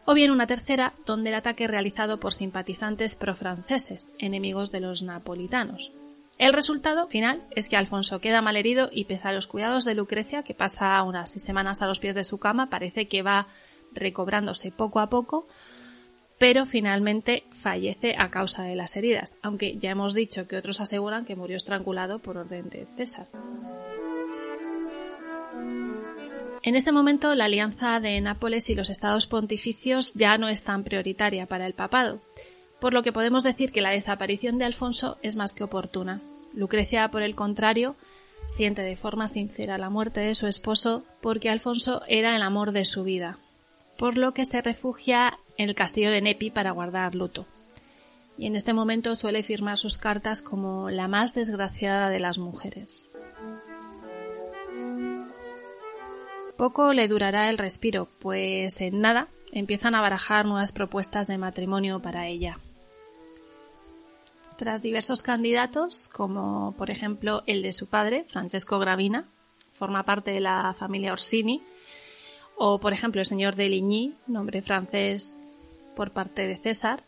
O bien una tercera, donde el ataque realizado por simpatizantes profranceses, enemigos de los napolitanos. El resultado final es que Alfonso queda malherido y pese a los cuidados de Lucrecia, que pasa unas seis semanas a los pies de su cama, parece que va recobrándose poco a poco, pero finalmente fallece a causa de las heridas, aunque ya hemos dicho que otros aseguran que murió estrangulado por orden de César. En este momento la alianza de Nápoles y los estados pontificios ya no es tan prioritaria para el papado, por lo que podemos decir que la desaparición de Alfonso es más que oportuna. Lucrecia, por el contrario, siente de forma sincera la muerte de su esposo porque Alfonso era el amor de su vida, por lo que se refugia en el castillo de Nepi para guardar luto. Y en este momento suele firmar sus cartas como la más desgraciada de las mujeres. Poco le durará el respiro, pues en nada empiezan a barajar nuevas propuestas de matrimonio para ella. Tras diversos candidatos, como por ejemplo el de su padre, Francesco Gravina, forma parte de la familia Orsini, o por ejemplo el señor de Ligny, nombre francés por parte de César,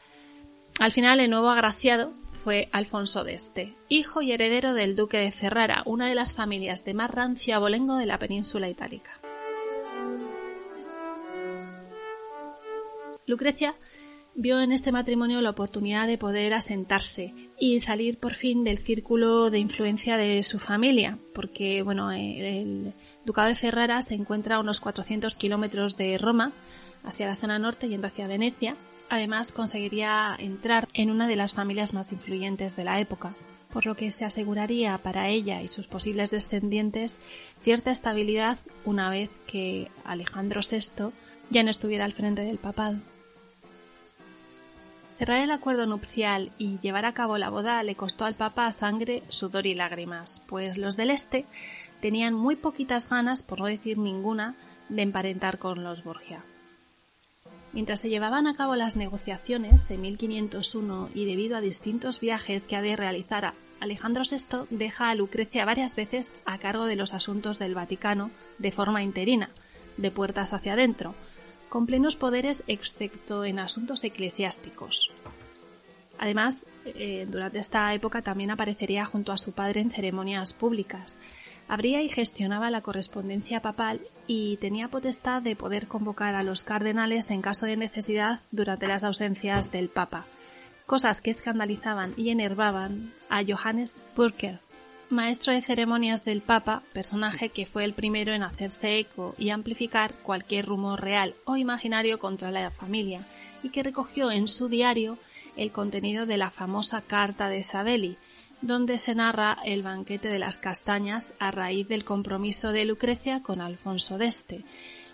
al final el nuevo agraciado fue Alfonso d'Este, hijo y heredero del duque de Ferrara, una de las familias de más rancio abolengo de la península itálica. Lucrecia vio en este matrimonio la oportunidad de poder asentarse y salir por fin del círculo de influencia de su familia, porque bueno, el ducado de Ferrara se encuentra a unos 400 kilómetros de Roma, hacia la zona norte yendo hacia Venecia. Además, conseguiría entrar en una de las familias más influyentes de la época, por lo que se aseguraría para ella y sus posibles descendientes cierta estabilidad una vez que Alejandro VI ya no estuviera al frente del papado. Cerrar el acuerdo nupcial y llevar a cabo la boda le costó al Papa sangre, sudor y lágrimas, pues los del Este tenían muy poquitas ganas, por no decir ninguna, de emparentar con los Borgia. Mientras se llevaban a cabo las negociaciones en 1501 y debido a distintos viajes que ha de realizar Alejandro VI deja a Lucrecia varias veces a cargo de los asuntos del Vaticano de forma interina, de puertas hacia adentro, con plenos poderes excepto en asuntos eclesiásticos. Además, eh, durante esta época también aparecería junto a su padre en ceremonias públicas. Abría y gestionaba la correspondencia papal y tenía potestad de poder convocar a los cardenales en caso de necesidad durante las ausencias del Papa, cosas que escandalizaban y enervaban a Johannes Burker, maestro de ceremonias del Papa, personaje que fue el primero en hacerse eco y amplificar cualquier rumor real o imaginario contra la familia, y que recogió en su diario el contenido de la famosa Carta de Sabelli, donde se narra el banquete de las castañas a raíz del compromiso de Lucrecia con Alfonso d'Este,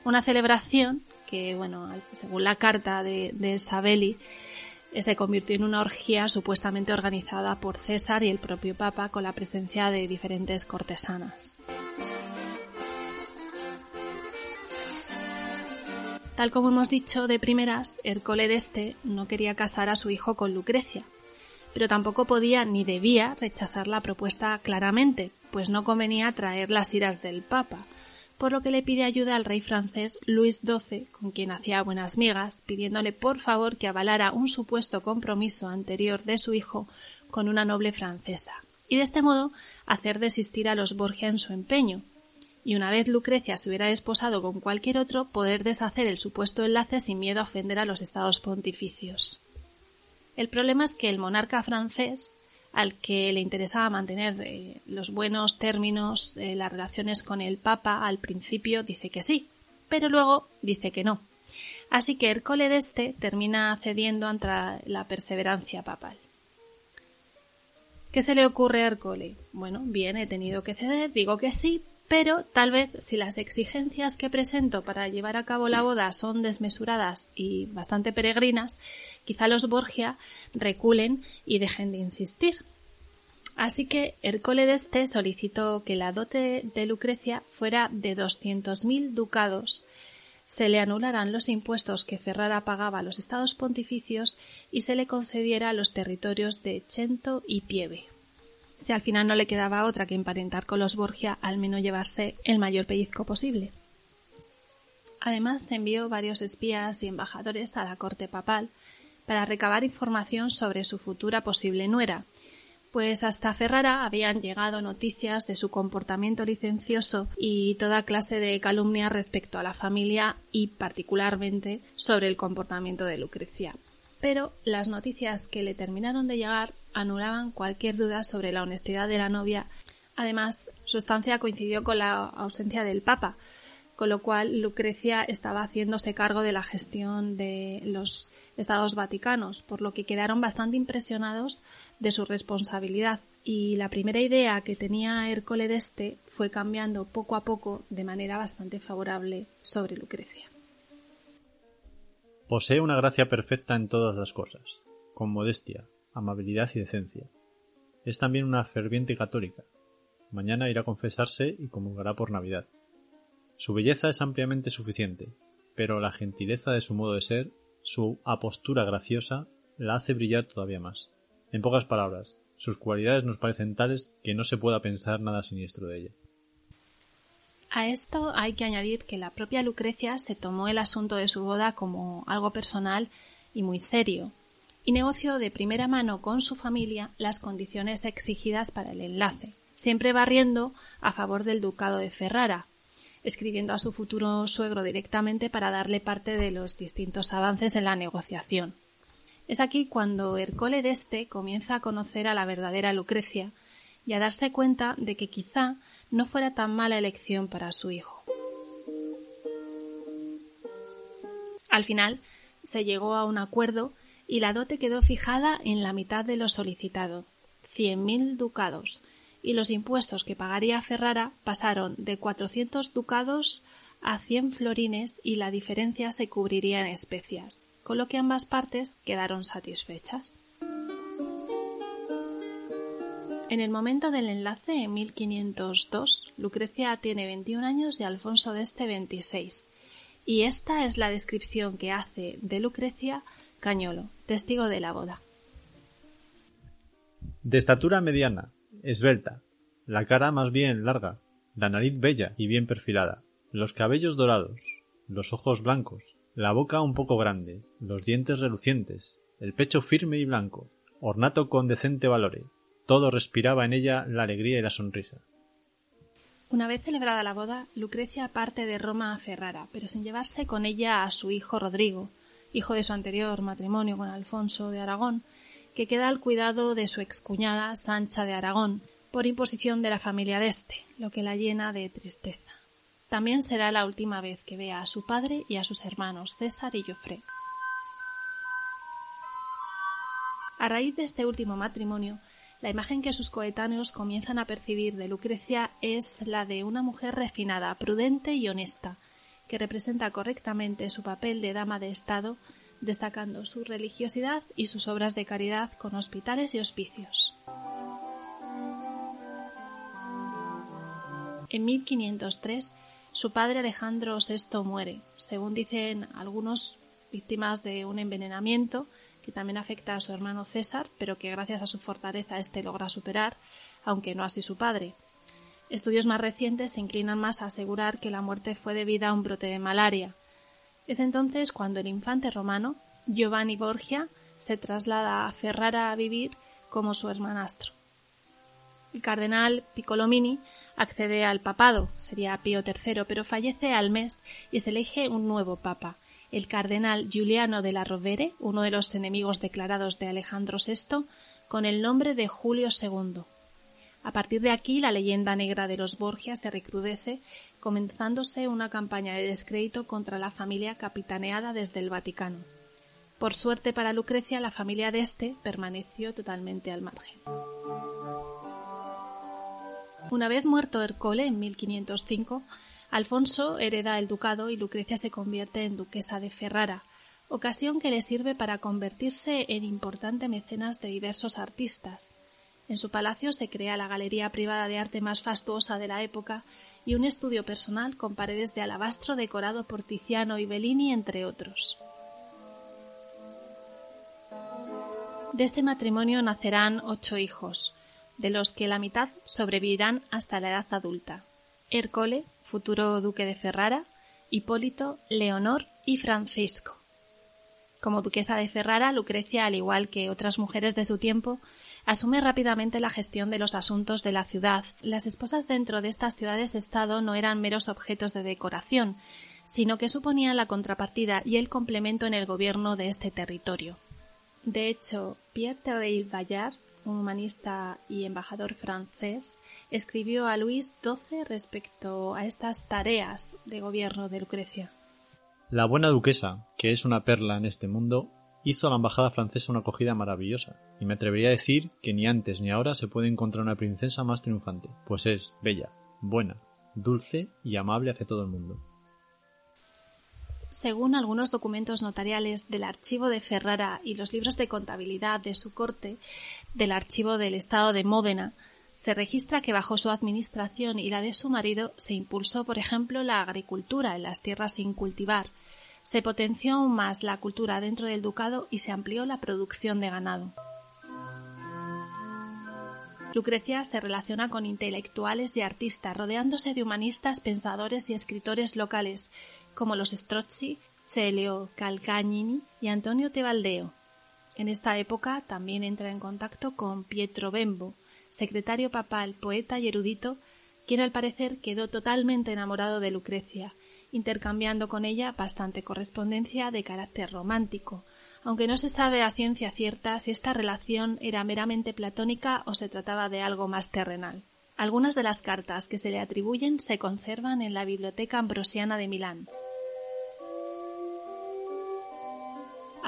una celebración que, bueno, según la carta de, de Sabelli, se convirtió en una orgía supuestamente organizada por César y el propio Papa con la presencia de diferentes cortesanas. Tal como hemos dicho de primeras, Ercole d'Este no quería casar a su hijo con Lucrecia, pero tampoco podía ni debía rechazar la propuesta claramente, pues no convenía traer las iras del Papa, por lo que le pide ayuda al rey francés Luis XII, con quien hacía buenas migas, pidiéndole por favor que avalara un supuesto compromiso anterior de su hijo con una noble francesa, y de este modo hacer desistir a los Borgia en su empeño, y una vez Lucrecia se hubiera desposado con cualquier otro, poder deshacer el supuesto enlace sin miedo a ofender a los estados pontificios. El problema es que el monarca francés al que le interesaba mantener eh, los buenos términos, eh, las relaciones con el Papa, al principio dice que sí, pero luego dice que no. Así que Hércole d'Este termina cediendo ante la perseverancia papal. ¿Qué se le ocurre a Hércole? Bueno, bien, he tenido que ceder, digo que sí, pero tal vez si las exigencias que presento para llevar a cabo la boda son desmesuradas y bastante peregrinas, quizá los Borgia reculen y dejen de insistir. Así que Hércole d'Este solicitó que la dote de Lucrecia fuera de doscientos mil ducados, se le anularan los impuestos que Ferrara pagaba a los estados pontificios y se le concediera los territorios de Cento y Pieve. Si al final no le quedaba otra que emparentar con los Borgia, al menos llevarse el mayor pellizco posible. Además, envió varios espías y embajadores a la corte papal para recabar información sobre su futura posible nuera, pues hasta Ferrara habían llegado noticias de su comportamiento licencioso y toda clase de calumnias respecto a la familia y particularmente sobre el comportamiento de Lucrecia. Pero las noticias que le terminaron de llegar anulaban cualquier duda sobre la honestidad de la novia. Además, su estancia coincidió con la ausencia del Papa, con lo cual Lucrecia estaba haciéndose cargo de la gestión de los estados vaticanos, por lo que quedaron bastante impresionados de su responsabilidad y la primera idea que tenía Hércole d'Este fue cambiando poco a poco de manera bastante favorable sobre Lucrecia. Posee una gracia perfecta en todas las cosas, con modestia, amabilidad y decencia. Es también una ferviente católica. Mañana irá a confesarse y comulgará por Navidad. Su belleza es ampliamente suficiente, pero la gentileza de su modo de ser su apostura graciosa la hace brillar todavía más. En pocas palabras, sus cualidades nos parecen tales que no se pueda pensar nada siniestro de ella. A esto hay que añadir que la propia Lucrecia se tomó el asunto de su boda como algo personal y muy serio, y negoció de primera mano con su familia las condiciones exigidas para el enlace, siempre barriendo a favor del ducado de Ferrara, escribiendo a su futuro suegro directamente para darle parte de los distintos avances en la negociación. Es aquí cuando Ercole d'Este comienza a conocer a la verdadera Lucrecia y a darse cuenta de que quizá no fuera tan mala elección para su hijo. Al final se llegó a un acuerdo y la dote quedó fijada en la mitad de lo solicitado, cien mil ducados, y los impuestos que pagaría Ferrara pasaron de cuatrocientos ducados a cien florines y la diferencia se cubriría en especias, con lo que ambas partes quedaron satisfechas. En el momento del enlace, en 1502, Lucrecia tiene 21 años y Alfonso de este 26. Y esta es la descripción que hace de Lucrecia Cañolo, testigo de la boda. De estatura mediana, esbelta, la cara más bien larga, la nariz bella y bien perfilada, los cabellos dorados, los ojos blancos, la boca un poco grande, los dientes relucientes, el pecho firme y blanco, ornato con decente valore, todo respiraba en ella la alegría y la sonrisa. Una vez celebrada la boda, Lucrecia parte de Roma a Ferrara, pero sin llevarse con ella a su hijo Rodrigo, hijo de su anterior matrimonio con Alfonso de Aragón, que queda al cuidado de su excuñada Sancha de Aragón, por imposición de la familia de este, lo que la llena de tristeza. También será la última vez que vea a su padre y a sus hermanos César y Joffre. A raíz de este último matrimonio, la imagen que sus coetáneos comienzan a percibir de Lucrecia es la de una mujer refinada, prudente y honesta, que representa correctamente su papel de dama de Estado, destacando su religiosidad y sus obras de caridad con hospitales y hospicios. En 1503, su padre Alejandro VI muere, según dicen algunos víctimas de un envenenamiento que también afecta a su hermano César, pero que gracias a su fortaleza éste logra superar, aunque no así su padre. Estudios más recientes se inclinan más a asegurar que la muerte fue debida a un brote de malaria. Es entonces cuando el infante romano, Giovanni Borgia, se traslada a Ferrara a vivir como su hermanastro. El cardenal Piccolomini accede al papado, sería Pío III, pero fallece al mes y se elige un nuevo papa, el cardenal Giuliano de la Rovere, uno de los enemigos declarados de Alejandro VI, con el nombre de Julio II. A partir de aquí, la leyenda negra de los Borgias se recrudece, comenzándose una campaña de descrédito contra la familia capitaneada desde el Vaticano. Por suerte para Lucrecia, la familia de este permaneció totalmente al margen. Una vez muerto Ercole en 1505, Alfonso hereda el ducado y Lucrecia se convierte en duquesa de Ferrara, ocasión que le sirve para convertirse en importante mecenas de diversos artistas. En su palacio se crea la galería privada de arte más fastuosa de la época y un estudio personal con paredes de alabastro decorado por Tiziano y Bellini, entre otros. De este matrimonio nacerán ocho hijos, de los que la mitad sobrevivirán hasta la edad adulta. Futuro duque de Ferrara, Hipólito, Leonor y Francisco. Como duquesa de Ferrara, Lucrecia, al igual que otras mujeres de su tiempo, asume rápidamente la gestión de los asuntos de la ciudad. Las esposas dentro de estas ciudades-estado no eran meros objetos de decoración, sino que suponían la contrapartida y el complemento en el gobierno de este territorio. De hecho, Pierre Terry Bayard, humanista y embajador francés, escribió a Luis XII respecto a estas tareas de gobierno de Lucrecia. La buena duquesa, que es una perla en este mundo, hizo a la embajada francesa una acogida maravillosa, y me atrevería a decir que ni antes ni ahora se puede encontrar una princesa más triunfante, pues es bella, buena, dulce y amable hacia todo el mundo. Según algunos documentos notariales del archivo de Ferrara y los libros de contabilidad de su corte, del archivo del estado de Módena, se registra que bajo su administración y la de su marido se impulsó, por ejemplo, la agricultura en las tierras sin cultivar, se potenció aún más la cultura dentro del ducado y se amplió la producción de ganado. Lucrecia se relaciona con intelectuales y artistas, rodeándose de humanistas, pensadores y escritores locales, como los Strozzi, Celio Calcagnini y Antonio Tebaldeo. En esta época también entra en contacto con Pietro Bembo, secretario papal, poeta y erudito, quien al parecer quedó totalmente enamorado de Lucrecia intercambiando con ella bastante correspondencia de carácter romántico, aunque no se sabe a ciencia cierta si esta relación era meramente platónica o se trataba de algo más terrenal. Algunas de las cartas que se le atribuyen se conservan en la Biblioteca Ambrosiana de Milán.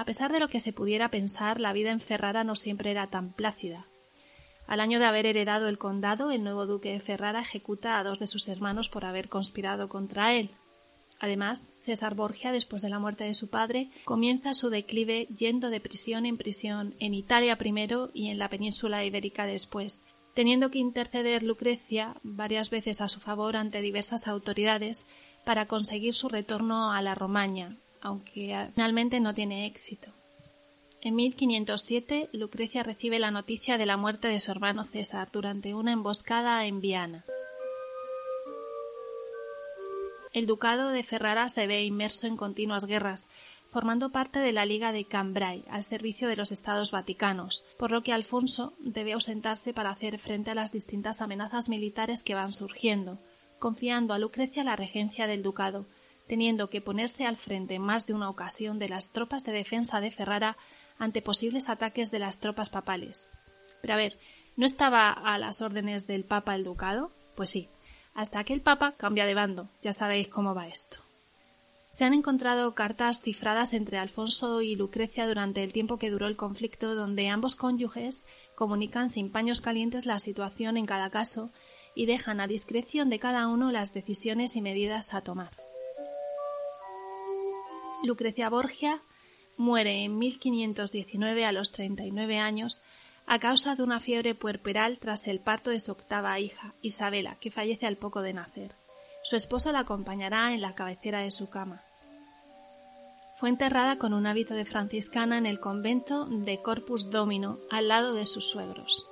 A pesar de lo que se pudiera pensar, la vida en Ferrara no siempre era tan plácida. Al año de haber heredado el condado, el nuevo duque de Ferrara ejecuta a dos de sus hermanos por haber conspirado contra él. Además, César Borgia, después de la muerte de su padre, comienza su declive yendo de prisión en prisión en Italia primero y en la península ibérica después, teniendo que interceder Lucrecia varias veces a su favor ante diversas autoridades para conseguir su retorno a la Romaña, aunque finalmente no tiene éxito. En 1507, Lucrecia recibe la noticia de la muerte de su hermano César durante una emboscada en Viana. El ducado de Ferrara se ve inmerso en continuas guerras, formando parte de la Liga de Cambrai al servicio de los Estados Vaticanos, por lo que Alfonso debe ausentarse para hacer frente a las distintas amenazas militares que van surgiendo, confiando a Lucrecia la regencia del ducado, teniendo que ponerse al frente en más de una ocasión de las tropas de defensa de Ferrara ante posibles ataques de las tropas papales. Pero a ver, ¿no estaba a las órdenes del Papa el ducado? Pues sí, hasta que el Papa cambia de bando, ya sabéis cómo va esto. Se han encontrado cartas cifradas entre Alfonso y Lucrecia durante el tiempo que duró el conflicto, donde ambos cónyuges comunican sin paños calientes la situación en cada caso y dejan a discreción de cada uno las decisiones y medidas a tomar. Lucrecia Borgia muere en 1519 a los 39 años a causa de una fiebre puerperal tras el parto de su octava hija, Isabela, que fallece al poco de nacer. Su esposo la acompañará en la cabecera de su cama. Fue enterrada con un hábito de franciscana en el convento de Corpus Domino, al lado de sus suegros.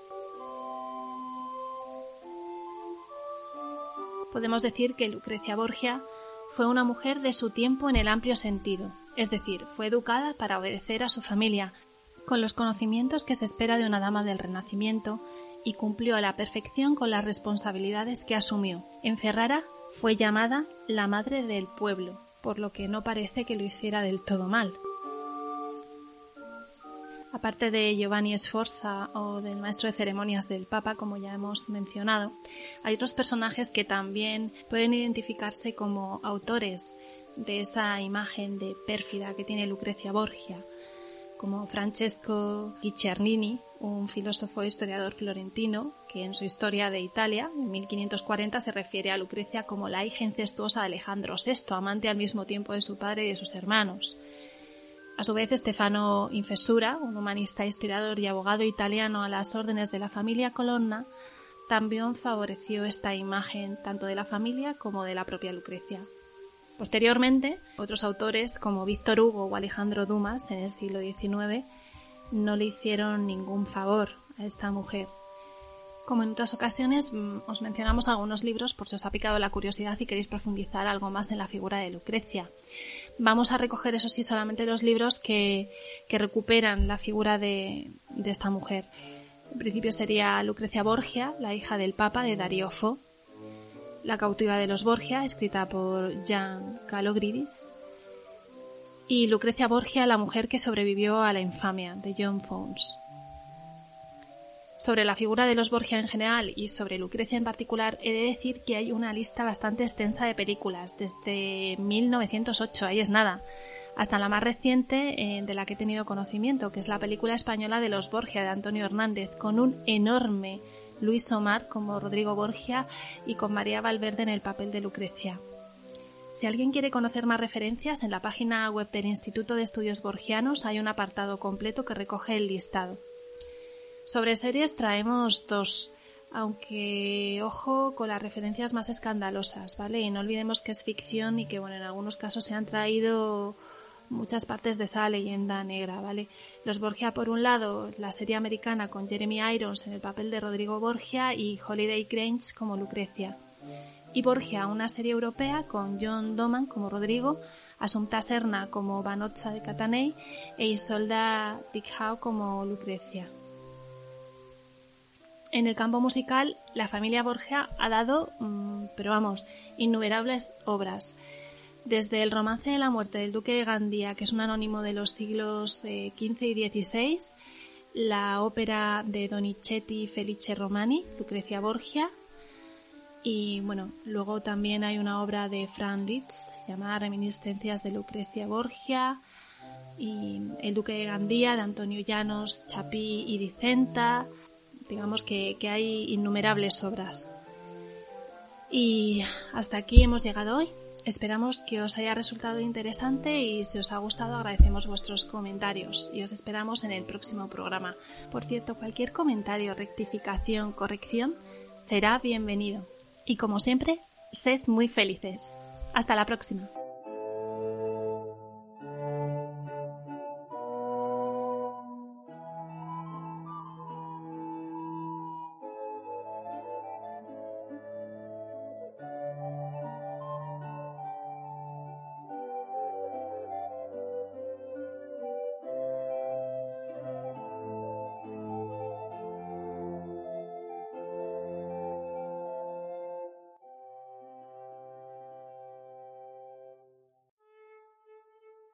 Podemos decir que Lucrecia Borgia fue una mujer de su tiempo en el amplio sentido, es decir, fue educada para obedecer a su familia, con los conocimientos que se espera de una dama del Renacimiento, y cumplió a la perfección con las responsabilidades que asumió. En Ferrara fue llamada la madre del pueblo, por lo que no parece que lo hiciera del todo mal. Aparte de Giovanni Sforza o del maestro de ceremonias del Papa, como ya hemos mencionado, hay otros personajes que también pueden identificarse como autores de esa imagen de pérfida que tiene Lucrecia Borgia, como Francesco Guicciardini, un filósofo e historiador florentino que en su historia de Italia, en 1540, se refiere a Lucrecia como la hija incestuosa de Alejandro VI, amante al mismo tiempo de su padre y de sus hermanos. A su vez, Stefano Infessura, un humanista, historiador y abogado italiano a las órdenes de la familia Colonna, también favoreció esta imagen tanto de la familia como de la propia Lucrecia. Posteriormente, otros autores como Víctor Hugo o Alejandro Dumas en el siglo XIX no le hicieron ningún favor a esta mujer. Como en otras ocasiones, mm, os mencionamos algunos libros por si os ha picado la curiosidad y queréis profundizar algo más en la figura de Lucrecia. Vamos a recoger, eso sí, solamente los libros que, recuperan la figura de, de esta mujer. En principio sería Lucrecia Borgia, la hija del Papa de Darío Fo, La cautiva de los Borgia, escrita por Jan Calogridis, y Lucrecia Borgia, la mujer que sobrevivió a la infamia, de John Fownes. Sobre la figura de los Borgia en general y sobre Lucrecia en particular, he de decir que hay una lista bastante extensa de películas, desde 1908, ahí es nada, hasta la más reciente eh, de la que he tenido conocimiento, que es la película española de los Borgia de Antonio Hernández, con un enorme Luis Omar como Rodrigo Borgia y con María Valverde en el papel de Lucrecia. Si alguien quiere conocer más referencias, en la página web del Instituto de Estudios Borgianos hay un apartado completo que recoge el listado. Sobre series traemos dos, aunque ojo con las referencias más escandalosas, ¿vale? Y no olvidemos que es ficción y que, bueno, en algunos casos se han traído muchas partes de esa leyenda negra, ¿vale? Los Borgia, por un lado, la serie americana con Jeremy Irons en el papel de Rodrigo Borgia y Holiday Grange como Lucrecia. Y Borgia, una serie europea con John Doman como Rodrigo, Asunta Serna como Vanozza de Catanei e Isolda Dickau como Lucrecia. En el campo musical, la familia Borgia ha dado, mmm, pero vamos, innumerables obras. Desde el romance de la muerte del duque de Gandía, que es un anónimo de los siglos eh, XV y XVI, la ópera de Donizetti Felice Romani, Lucrecia Borgia, y bueno, luego también hay una obra de Franz Liszt llamada Reminiscencias de Lucrecia Borgia, y El Duque de Gandía de Antonio Llanos, Chapí y Dicenta. Digamos que, que hay innumerables obras. Y hasta aquí hemos llegado hoy. Esperamos que os haya resultado interesante y si os ha gustado agradecemos vuestros comentarios y os esperamos en el próximo programa. Por cierto, cualquier comentario, rectificación, corrección será bienvenido. Y como siempre, sed muy felices. Hasta la próxima.